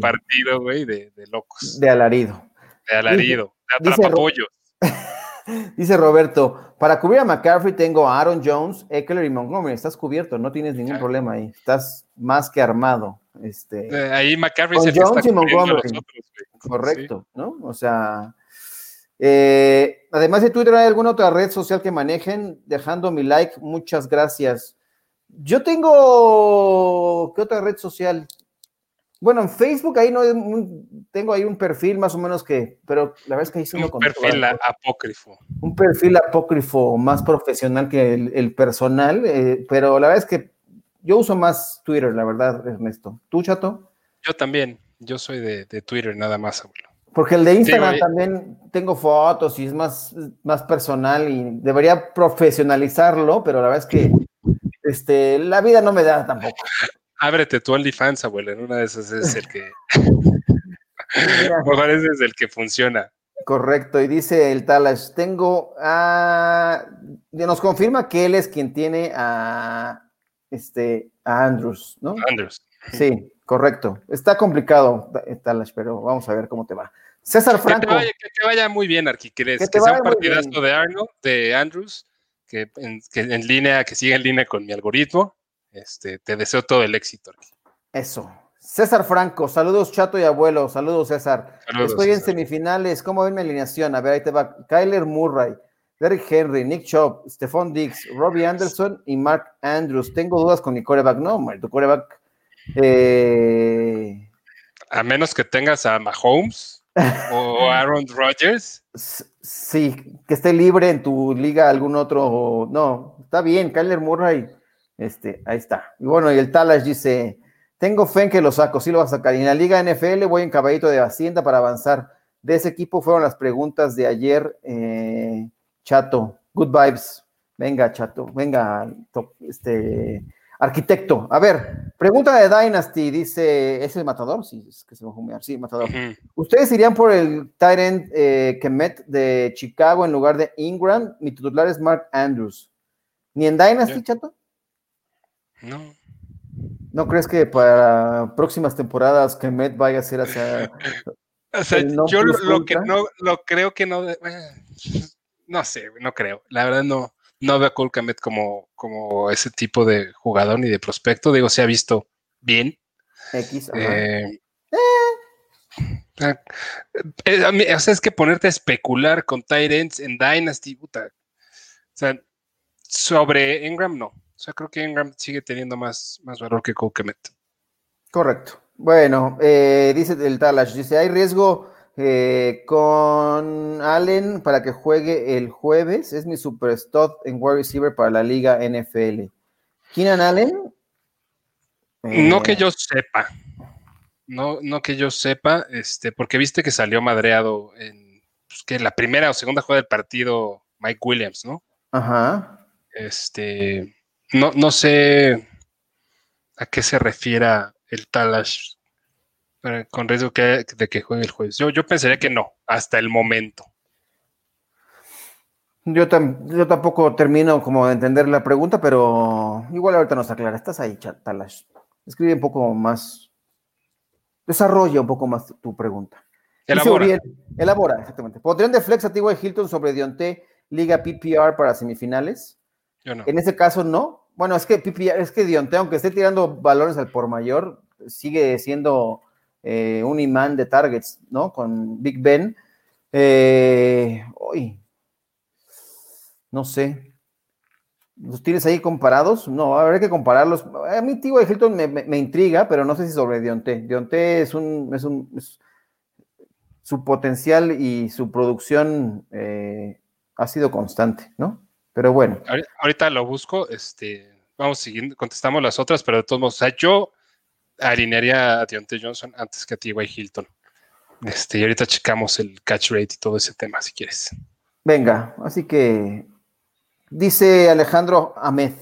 partido, güey, de, locos. De alarido. De alarido, de atrapapollos. Dice Roberto, para cubrir a McCaffrey tengo a Aaron Jones, Eckler y Montgomery. Estás cubierto, no tienes ningún problema ahí. Estás más que armado. Este, eh, ahí McCaffrey se Jones y Montgomery. Correcto, ¿no? O sea, eh, además de Twitter, ¿hay alguna otra red social que manejen? Dejando mi like, muchas gracias. Yo tengo, ¿qué otra red social? Bueno, en Facebook ahí no tengo ahí un perfil más o menos que, pero la verdad es que ahí Un perfil apócrifo. Un perfil apócrifo más profesional que el, personal, eh, pero la verdad es que yo uso más Twitter, la verdad, Ernesto. ¿Tú, Chato? Yo también, yo soy de, Twitter nada más, abuelo. Porque el de Instagram también tengo fotos y es más, más personal y debería profesionalizarlo, pero la verdad es que este, la vida no me da tampoco. Ábrete tu OnlyFans, abuelo. En una de esas es el que. mejor ese es el que funciona. Correcto, y dice el Talash, tengo a. Nos confirma que él es quien tiene a. Este, a Andrews, ¿no? Andrews. Sí, correcto. Está complicado, Talash, pero vamos a ver cómo te va. César Franco. Que te vaya, muy bien, Arqui. Que, que, sea un partidazo de Arnold, de Andrews, que en línea, que siga en línea con mi algoritmo este, te deseo todo el éxito. Eso. César Franco, saludos Chato y abuelo, saludos César. Estoy en semifinales, ¿cómo ven mi alineación? A ver, ahí te va. Kyler Murray, Derrick Henry, Nick Chop, Stephon Diggs, Robbie Anderson y Mark Andrews. Tengo dudas con mi coreback. No, tu coreback. Eh, a menos que tengas a Mahomes o Aaron Rodgers. Sí, que esté libre en tu liga algún otro. No, está bien, Kyler Murray este, ahí está. Y bueno, y el Talash dice: Tengo fe en que lo saco, sí lo va a sacar. Y en la Liga NFL voy en caballito de Hacienda para avanzar. De ese equipo fueron las preguntas de ayer, eh, Chato. Good vibes. Venga, Chato, venga, este arquitecto. A ver, pregunta de Dynasty, dice, ¿es el matador? Sí, es que se va a sí, matador. ¿Ustedes irían por el Tyrant eh, Kemet de Chicago en lugar de Ingram? Mi titular es Mark Andrews. ¿Ni en Dynasty, Chato? No. ¿No crees que para próximas temporadas que Met vaya a ser hacia... o sea, yo lo, que no, lo creo que no... Eh, no sé, no creo. La verdad no, no veo a Cole Met como, como ese tipo de jugador ni de prospecto. Digo, se ha visto bien. X, eh, eh, o sea, es que ponerte a especular con Tyrants en Dynasty, puta. O sea, sobre Ingram no. O sea, creo que Ingram sigue teniendo más, más valor que Cole Correcto. Bueno, eh, dice el Talash, dice, hay riesgo eh, con Allen para que juegue el jueves. Es mi super stud en wide receiver para la liga NFL. ¿Keenan Allen? no que eh, yo sepa. No, no que yo sepa, este, porque viste que salió madreado en pues, que la primera o segunda jugada del partido Mike Williams, ¿no? Ajá. Este, no, no sé a qué se refiera el Talash con riesgo de que juegue el jueves. Yo, yo pensaría que no, hasta el momento. Yo, yo tampoco termino como de entender la pregunta, pero igual ahorita nos aclara. Estás ahí, Talash. Escribe un poco más. Desarrolla un poco más tu pregunta. Elabora. elabora, exactamente. ¿Podrían de flex a T.Y. Hilton sobre Dionte Liga PPR para semifinales? En ese caso, no. Bueno, es que es que Dionte, aunque esté tirando valores al por mayor, sigue siendo eh, un imán de targets, ¿no? Con Big Ben. Eh, no sé. ¿Los tienes ahí comparados? No, habrá que compararlos. A mí, de Hilton me, intriga, pero no sé si sobre Dionte. Dionte es un. Es un su potencial y su producción eh, ha sido constante, ¿no? Pero bueno. Ahorita lo busco, este, vamos siguiendo, contestamos las otras, pero de todos modos, o sea, yo alinearía a Deontay Johnson antes que a T.Y. Hilton. Este, y ahorita checamos el catch rate y todo ese tema, si quieres. Venga, así que dice Alejandro Ahmed.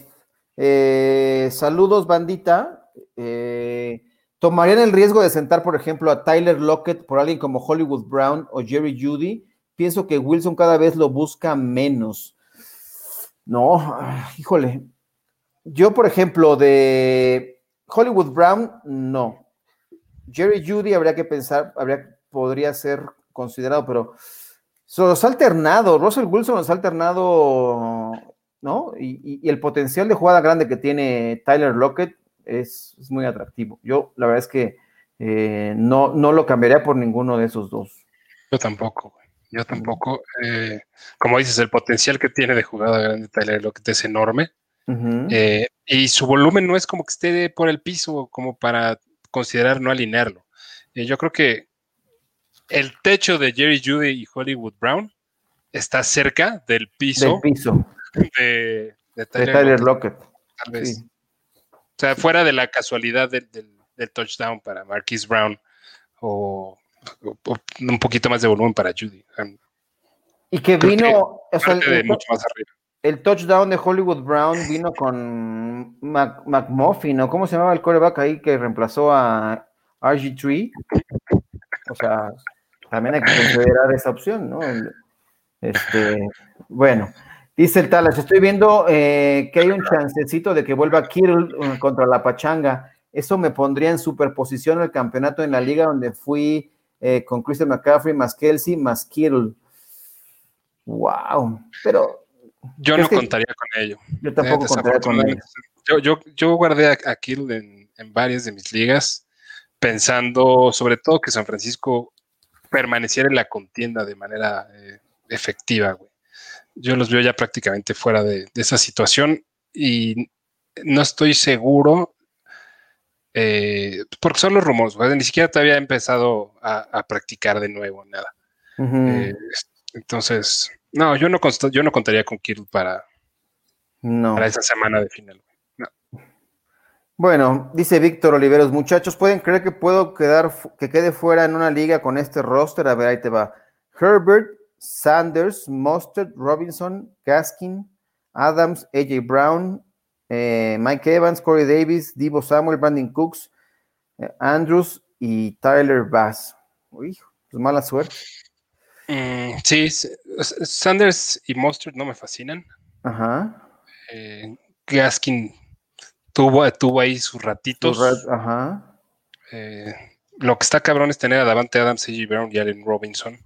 Eh, saludos, bandita. Eh, ¿Tomarían el riesgo de sentar, por ejemplo, a Tyler Lockett por alguien como Hollywood Brown o Jerry Judy? Pienso que Wilson cada vez lo busca menos. No, híjole. Yo, por ejemplo, de Hollywood Brown, no. Jerry Judy habría que pensar, habría, podría ser considerado, pero se los ha alternado. Russell Wilson los ha alternado, ¿no? Y, el potencial de jugada grande que tiene Tyler Lockett es, muy atractivo. Yo, la verdad es que eh, no, no lo cambiaría por ninguno de esos dos. Yo tampoco, Yo tampoco. Eh, como dices, el potencial que tiene de jugada grande Tyler Lockett es enorme. Eh, y su volumen no es como que esté por el piso como para considerar no alinearlo. yo creo que el techo de Jerry Judy y Hollywood Brown está cerca del piso, de, Tyler, Lockett. Tal vez. O sea, fuera de la casualidad del, touchdown para Marquise Brown o, un poquito más de volumen para Judy. Y que vino, el, touchdown de Hollywood Brown vino con McMuffin, ¿no? ¿Cómo se llamaba el coreback ahí que reemplazó a RG3? O sea, también hay que considerar esa opción, ¿no? Este, bueno, dice el Talas, estoy viendo eh, que hay un chancecito de que vuelva Kittle uh, contra la Pachanga. Eso me pondría en superposición el campeonato en la liga donde fui eh, con Christian McCaffrey, más Kelsey, más Kittle. Wow, pero... Yo no contaría con ello. Yo tampoco contaría con ello. Yo, yo, guardé a, en, en varias de mis ligas pensando sobre todo que San Francisco permaneciera en la contienda de manera eh, efectiva, güey. Yo los veo ya prácticamente fuera de, esa situación y no estoy seguro, eh, porque son los rumores, ni siquiera te había empezado a, practicar de nuevo, nada. Entonces, no, yo no, yo no contaría con Kirill para, para esa semana de final. Bueno, dice Víctor Oliveros, muchachos, ¿pueden creer que puedo quedar, que quede fuera en una liga con este roster? A ver, ahí te va. Herbert, Sanders, Mustard, Robinson, Gaskin, Adams, AJ Brown, eh, Mike Evans, Corey Davis, Divo Samuel, Brandon Cooks, eh, Andrews y Tyler Bass. Uy, pues mala suerte. Mm, sí, Sanders y Mustard no me fascinan. Ajá. Eh, Gaskin tuvo, tuvo ahí sus ratitos. Ajá. Eh, lo que está cabrón es tener a Davante Adams, A.G. Brown y Allen Robinson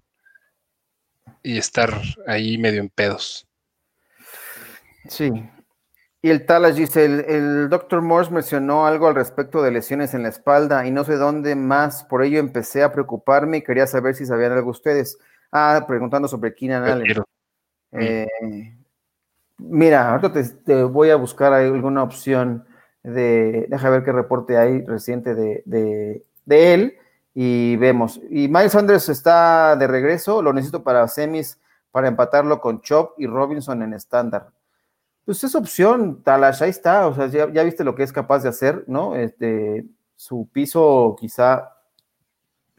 y estar ahí medio en pedos. Sí. Y el Talas dice, el, el Dr. Morse mencionó algo al respecto de lesiones en la espalda y no sé dónde más, por ello empecé a preocuparme y quería saber si sabían algo ustedes. Ah, preguntando sobre Keenan Allen. Eh, mira, ahorita te, voy a buscar alguna opción de, deja ver qué reporte hay reciente de, él y vemos. Y Miles Sanders está de regreso, lo necesito para semis, para empatarlo con Chop y Robinson en estándar. Pues es opción, Talash, ahí está, o sea, ya, viste lo que es capaz de hacer, ¿no? Este, su piso quizá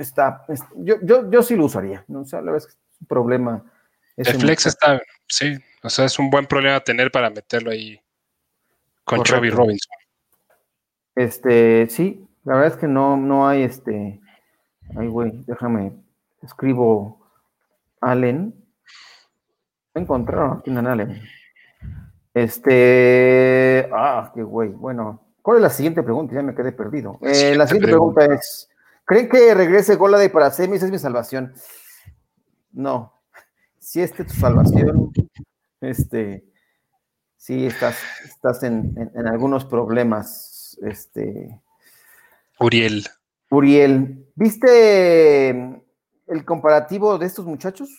está, yo, yo, yo sí lo usaría, ¿no? O sea, la verdad es que es un problema. el flex está, sí, o sea, es un buen problema tener para meterlo ahí con Chop y Robinson. Este, sí, la verdad es que no, no hay este. Ay, güey, déjame. Escribo Allen. Encontraron aquí en Allen. Este. Ah, qué güey. Bueno, ¿cuál es la siguiente pregunta? Ya me quedé perdido. Eh, la siguiente pregunta. es: ¿Creen que regrese Golade para semis? Es mi salvación. No. Si este es tu salvación, este. Sí, estás, estás en algunos problemas este. Uriel. Uriel, ¿viste el comparativo de estos muchachos?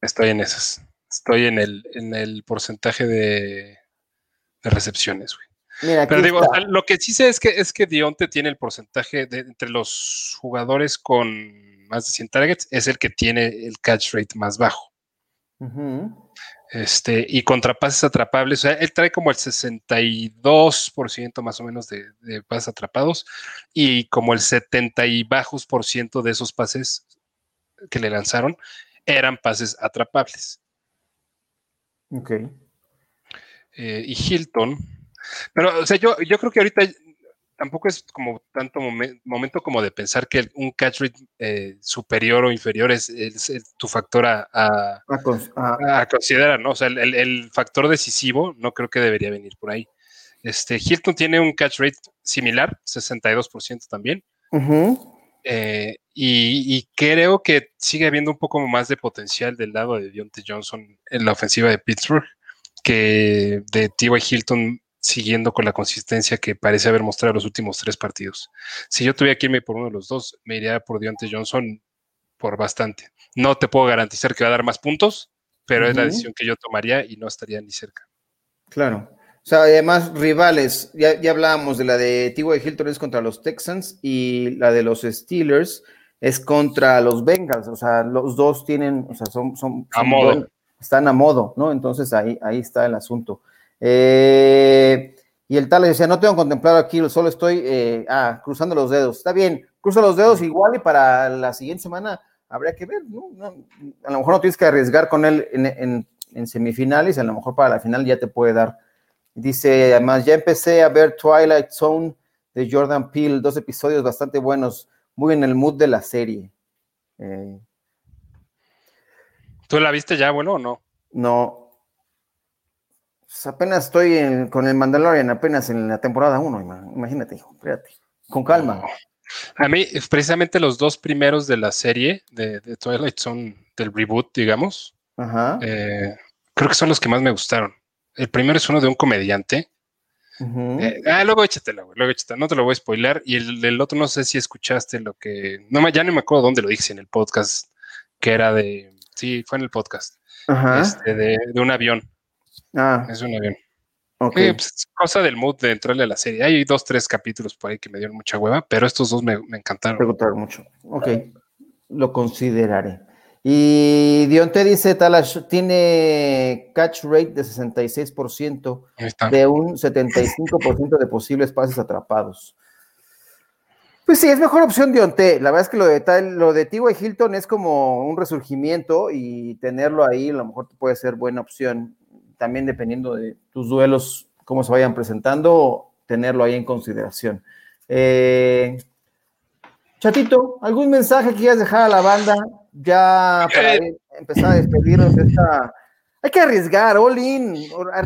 Estoy en esas. Estoy en el, en el porcentaje de, recepciones, güey. Pero digo, lo que sí sé es que es que Dionte tiene el porcentaje de entre los jugadores con más de 100 targets, es el que tiene el catch rate más bajo. Este, y contra pases atrapables, o sea, él trae como el 62% más o menos de, pases atrapados y como el 70 y bajos por ciento de esos pases que le lanzaron eran pases atrapables. Ok. Eh, y Hilton, pero, o sea, yo, yo creo que ahorita tampoco es como tanto momento como de pensar que un catch rate eh, superior o inferior es, tu factor a, considerar, ¿no? O sea, el, factor decisivo no creo que debería venir por ahí. Este, Hilton tiene un catch rate similar, 62% también. Eh, y, creo que sigue habiendo un poco más de potencial del lado de Deontay Johnson en la ofensiva de Pittsburgh que de T.Y. Hilton siguiendo con la consistencia que parece haber mostrado los últimos tres partidos. Si yo tuviera que irme por uno de los dos, me iría por Deontay Johnson por bastante. No te puedo garantizar que va a dar más puntos, pero es la decisión que yo tomaría y no estaría ni cerca. Claro. O sea, además, rivales, ya, ya hablábamos de la de T.Y. Hilton es contra los Texans y la de los Steelers es contra los Bengals. O sea, los dos tienen, o sea, son, son, a modo. están a modo, ¿no? Entonces ahí, ahí está el asunto. Eh, y el tal le decía, no tengo contemplado aquí, solo estoy eh, ah, cruzando los dedos. Está bien, cruza los dedos igual y para la siguiente semana habría que ver, ¿no? a lo mejor no tienes que arriesgar con él en, en, semifinales, a lo mejor para la final ya te puede dar. Dice, además, ya empecé a ver Twilight Zone de Jordan Peele, dos episodios bastante buenos, muy en el mood de la serie. Eh, ¿Tú la viste ya, bueno, o no? No, pues apenas estoy con el Mandalorian, apenas en la temporada 1, imagínate, hijo, espérate, con calma. A mí, precisamente los dos primeros de la serie de, Twilight son del reboot, digamos. Ajá. Eh, creo que son los que más me gustaron. El primero es uno de un comediante. Eh, ah, luego échatelo, luego échatelo, no te lo voy a spoiler. Y el, otro no sé si escuchaste lo que, no ya no me acuerdo dónde lo dije, en el podcast, que era de, sí, fue en el podcast, Ajá. Este, de, de un avión. Ah. Es un avión. Ok. Pues, cosa del mood de entrarle a la serie. Hay dos, tres capítulos por ahí que me dieron mucha hueva, pero estos dos me, encantaron. Me encantaron mucho. Ok. Lo consideraré. Y Dionte dice, Talash tiene catch rate de 66% de un 75% de posibles pases atrapados. Pues sí, es mejor opción Dionte. La verdad es que lo de, tal, lo de T.Y. Hilton es como un resurgimiento y tenerlo ahí a lo mejor puede ser buena opción también dependiendo de tus duelos, cómo se vayan presentando, tenerlo ahí en consideración. Eh, Chatito, ¿algún mensaje que quieras dejar a la banda ya para eh. empezar a despedirnos de esta... Hay que arriesgar, all in,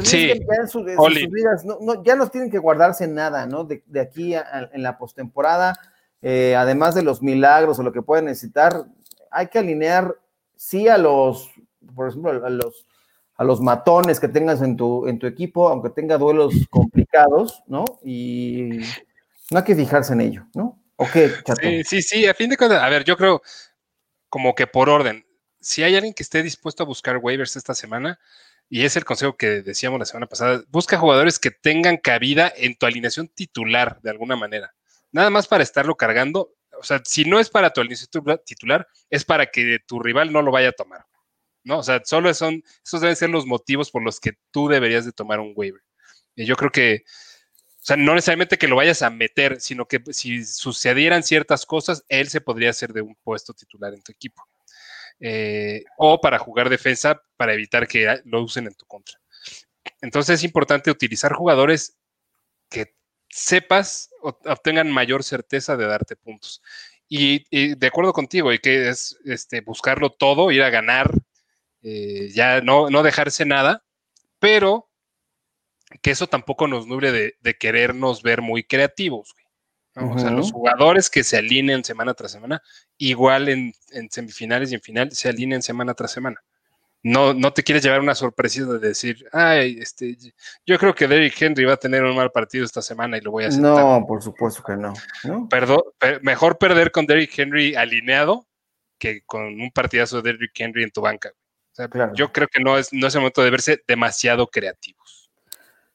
sí, ya en, sus vidas, no, ya no tienen que guardarse nada, ¿no? De, aquí en la postemporada, eh, además de los milagros o lo que pueden necesitar, hay que alinear, sí, a los, por ejemplo, a los a los matones que tengas en tu, en tu equipo, aunque tenga duelos complicados, ¿no? Y no hay que fijarse en ello, ¿no? ¿O qué, Sí, sí, sí, a fin de cuentas, a ver, yo creo como que por orden, si hay alguien que esté dispuesto a buscar waivers esta semana, y es el consejo que decíamos la semana pasada, busca jugadores que tengan cabida en tu alineación titular de alguna manera. Nada más para estarlo cargando, o sea, si no es para tu alineación titular, es para que tu rival no lo vaya a tomar. ¿No? O sea, solo son, esos deben ser los motivos por los que tú deberías de tomar un waiver. Y yo creo que, o sea, no necesariamente que lo vayas a meter, sino que si sucedieran ciertas cosas, él se podría hacer de un puesto titular en tu equipo. Eh, o para jugar defensa para evitar que lo usen en tu contra. Entonces es importante utilizar jugadores que sepas o obtengan mayor certeza de darte puntos. Y, de acuerdo contigo, y que es este, buscarlo todo, ir a ganar eh, ya no, no dejarse nada, pero que eso tampoco nos nuble de, querernos ver muy creativos. O sea, los jugadores que se alineen semana tras semana, igual en, semifinales y en final, se alineen semana tras semana. No, no te quieres llevar una sorpresa de decir, ay, este, yo creo que Derrick Henry va a tener un mal partido esta semana y lo voy a hacer. No, por supuesto que no. mejor perder con Derrick Henry alineado que con un partidazo de Derrick Henry en tu banca. Yo creo que no es, no es el momento de verse demasiado creativos.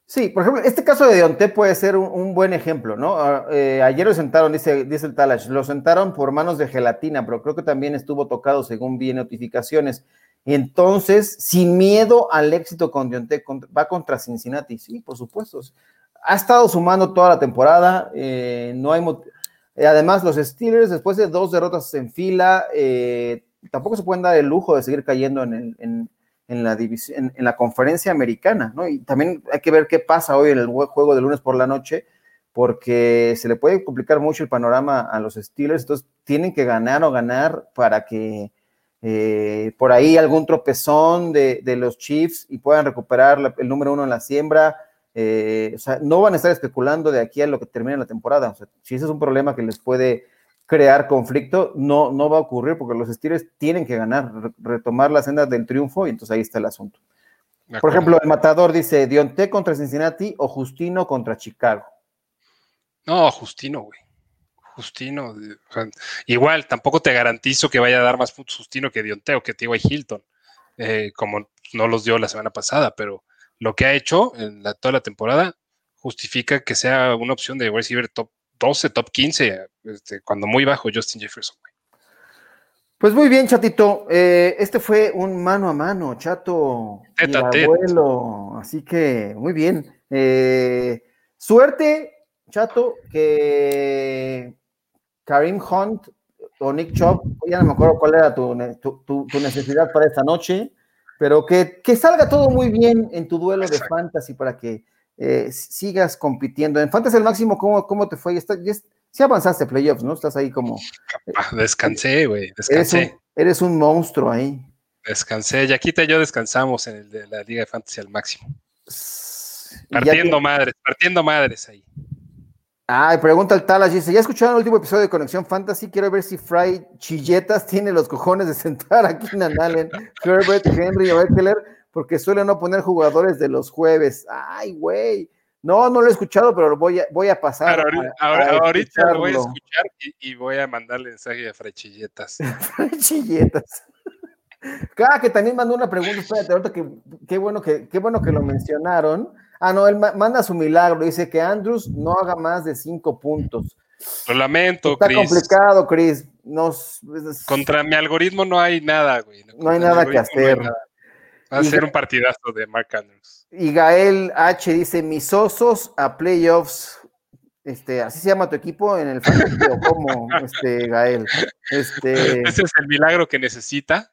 Sí, por ejemplo, este caso de Deonte puede ser un, buen ejemplo, ¿no? Ah, eh, ayer lo sentaron, dice, dice el Talash, lo sentaron por manos de gelatina, pero creo que también estuvo tocado según vi notificaciones. Entonces, sin miedo al éxito con Dionte, va contra Cincinnati. Sí, por supuesto. Ha estado sumando toda la temporada. Eh, no hay eh, Además, los Steelers, después de dos derrotas en fila, eh, tampoco se pueden dar el lujo de seguir cayendo en, la en, la conferencia americana, ¿no? Y también hay que ver qué pasa hoy en el juego de lunes por la noche, porque se le puede complicar mucho el panorama a los Steelers, entonces tienen que ganar o ganar para que eh, por ahí algún tropezón de, los Chiefs y puedan recuperar el número uno en la siembra. Eh, o sea, no van a estar especulando de aquí a lo que termine la temporada. O sea, si ese es un problema que les puede crear conflicto, no, no va a ocurrir porque los Steelers tienen que ganar, retomar la senda del triunfo y entonces ahí está el asunto. Por ejemplo, el matador dice Dionte contra Cincinnati o Justino contra Chicago. No, Justino, güey. Justino. igual, tampoco te garantizo que vaya a dar más puntos Justino que Dionteo, que T.Y. Hilton, eh, como no los dio la semana pasada, pero lo que ha hecho en toda la temporada justifica que sea una opción de receiver top 12, top 15, este, cuando muy bajo Justin Jefferson. Pues muy bien, chatito. Eh, este fue un mano a mano, chato. y abuelo. Así que muy bien. Eh, suerte, chato, que Karim Hunt o Nick Chop, ya no me acuerdo cuál era tu, necesidad para esta noche, pero que, salga todo muy bien en tu duelo de fantasy para que eh, sigas compitiendo. En fantasy el máximo, ¿cómo, cómo te fue? Si avanzaste playoffs, ¿no? Estás ahí como... Descansé, güey, descansé. Eres un, monstruo ahí. Descansé, Yaquita y yo descansamos en el de la Liga de Fantasy al máximo. Partiendo madres, partiendo madres ahí. Ay, pregunta el Talas, dice, ¿ya escucharon el último episodio de Conexión Fantasy? Quiero ver si Fry Chilletas tiene los cojones de sentar aquí en Allen, Herbert, Henry o Eckler, porque suele no poner jugadores de los jueves. Ay, güey. No, no lo he escuchado, pero voy a, voy a pasar. ahorita lo voy a escuchar y, voy a mandarle mensaje a Fray Chilletas. Fray Chilletas. Claro, que también mandó una pregunta, espérate, ahorita que qué bueno que, qué bueno que lo mencionaron Ah, no, él manda su milagro. Dice que Andrews no haga más de cinco puntos. Lo lamento, Está complicado, Chris. Nos, Contra mi algoritmo no hay nada, güey. No, hay nada que hacer. Va a ser un partidazo de Mark Andrews. Y Gael H dice: Mis osos a playoffs. Este, así se llama tu equipo en el fantasy o cómo, este, Gael. Este, Ese es el milagro que necesita.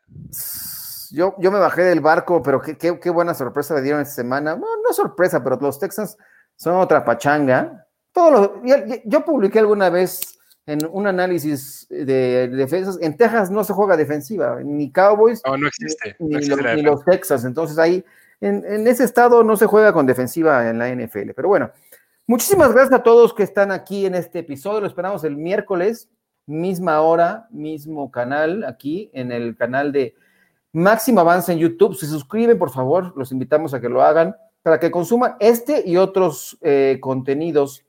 Yo, yo me bajé del barco, pero qué, qué, buena sorpresa me dieron esta semana. No, no sorpresa, pero los Texans son otra pachanga. Todo yo, publiqué alguna vez en un análisis de, defensas. En Texas no se juega defensiva, ni Cowboys, no, no existe, ni, los, Texans. Entonces ahí, en, en, ese estado no se juega con defensiva en la NFL. Pero bueno, muchísimas gracias a todos que están aquí en este episodio. Lo esperamos el miércoles, misma hora, mismo canal, aquí en el canal de Máximo Avance en YouTube. Si se suscriben, por favor, los invitamos a que lo hagan para que consuman este y otros eh, contenidos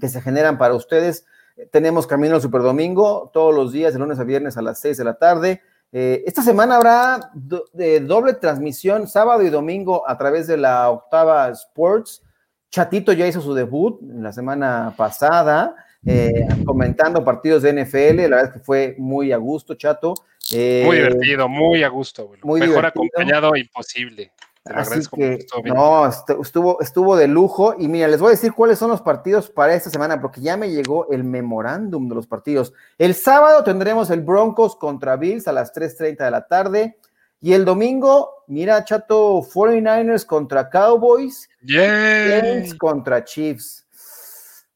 que se generan para ustedes. Tenemos Camino al Superdomingo todos los días, de lunes a viernes a las 6 de la tarde. Eh, esta semana habrá de doble transmisión, sábado y domingo, a través de la Octava Sports. Chatito ya hizo su debut la semana pasada, eh, comentando partidos de NFL. La verdad es que fue muy a gusto, Chato muy eh, divertido, muy a gusto, Muy Mejor acompañado imposible. Te lo Así que, no, estuvo, estuvo de lujo. Y mira, les voy a decir cuáles son los partidos para esta semana, porque ya me llegó el memorándum de los partidos. El sábado tendremos el Broncos contra Bills a las 3:30 de la tarde. Y el domingo, mira, chato, 49ers contra Cowboys. Yeah. contra Chiefs.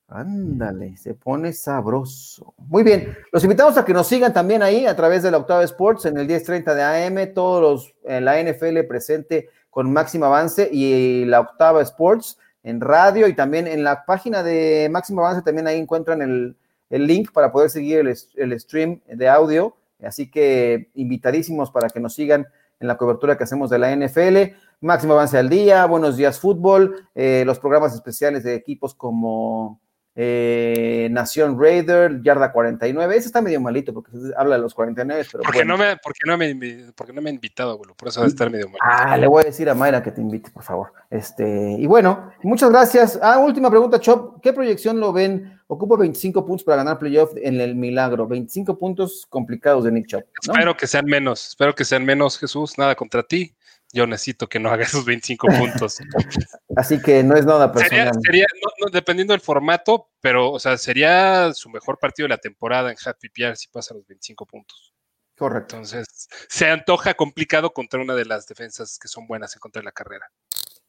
Ándale, se pone sabroso. Muy bien, los invitamos a que nos sigan también ahí a través de la Octava Sports en el 10:30 de AM, todos los, en la NFL presente con máximo avance y la Octava Sports en radio y también en la página de máximo avance también ahí encuentran el, link para poder seguir el, stream de audio. Así que invitadísimos para que nos sigan en la cobertura que hacemos de la NFL. Máximo avance al día, buenos días fútbol, eh, los programas especiales de equipos como Eh, Nación Raider, yarda 49. Ese está medio malito porque habla de los 49, pero. ¿Por qué, no, me, porque no, me, porque no me ha invitado, abuelo? Por eso va a estar medio malito. Ah, le voy a decir a Mayra que te invite, por favor. Este, y bueno, muchas gracias. Ah, última pregunta, Chop. ¿Qué proyección lo ven? Ocupa 25 puntos para ganar playoff en el milagro. 25 puntos complicados de Nick Chop. Espero que sean menos. Espero que sean menos, Jesús. Nada contra ti yo necesito que no haga esos 25 puntos. Así que no es nada personal. Sería, dependiendo del formato, pero, o sea, sería su mejor partido de la temporada en Happy PPR si pasa los 25 puntos. Correcto. Entonces, se antoja complicado contra una de las defensas que son buenas en contra de la carrera.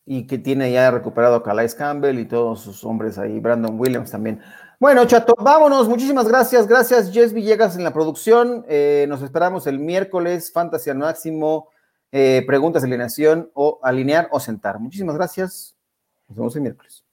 Y que tiene ya recuperado a Calais Campbell y todos sus hombres ahí, Brandon Williams también. Bueno, chato, vámonos. Muchísimas gracias. Gracias, Jess Villegas en la producción. Eh, nos esperamos el miércoles, Fantasy al máximo eh, preguntas, alineación o alinear o sentar. Muchísimas gracias. Nos vemos el miércoles.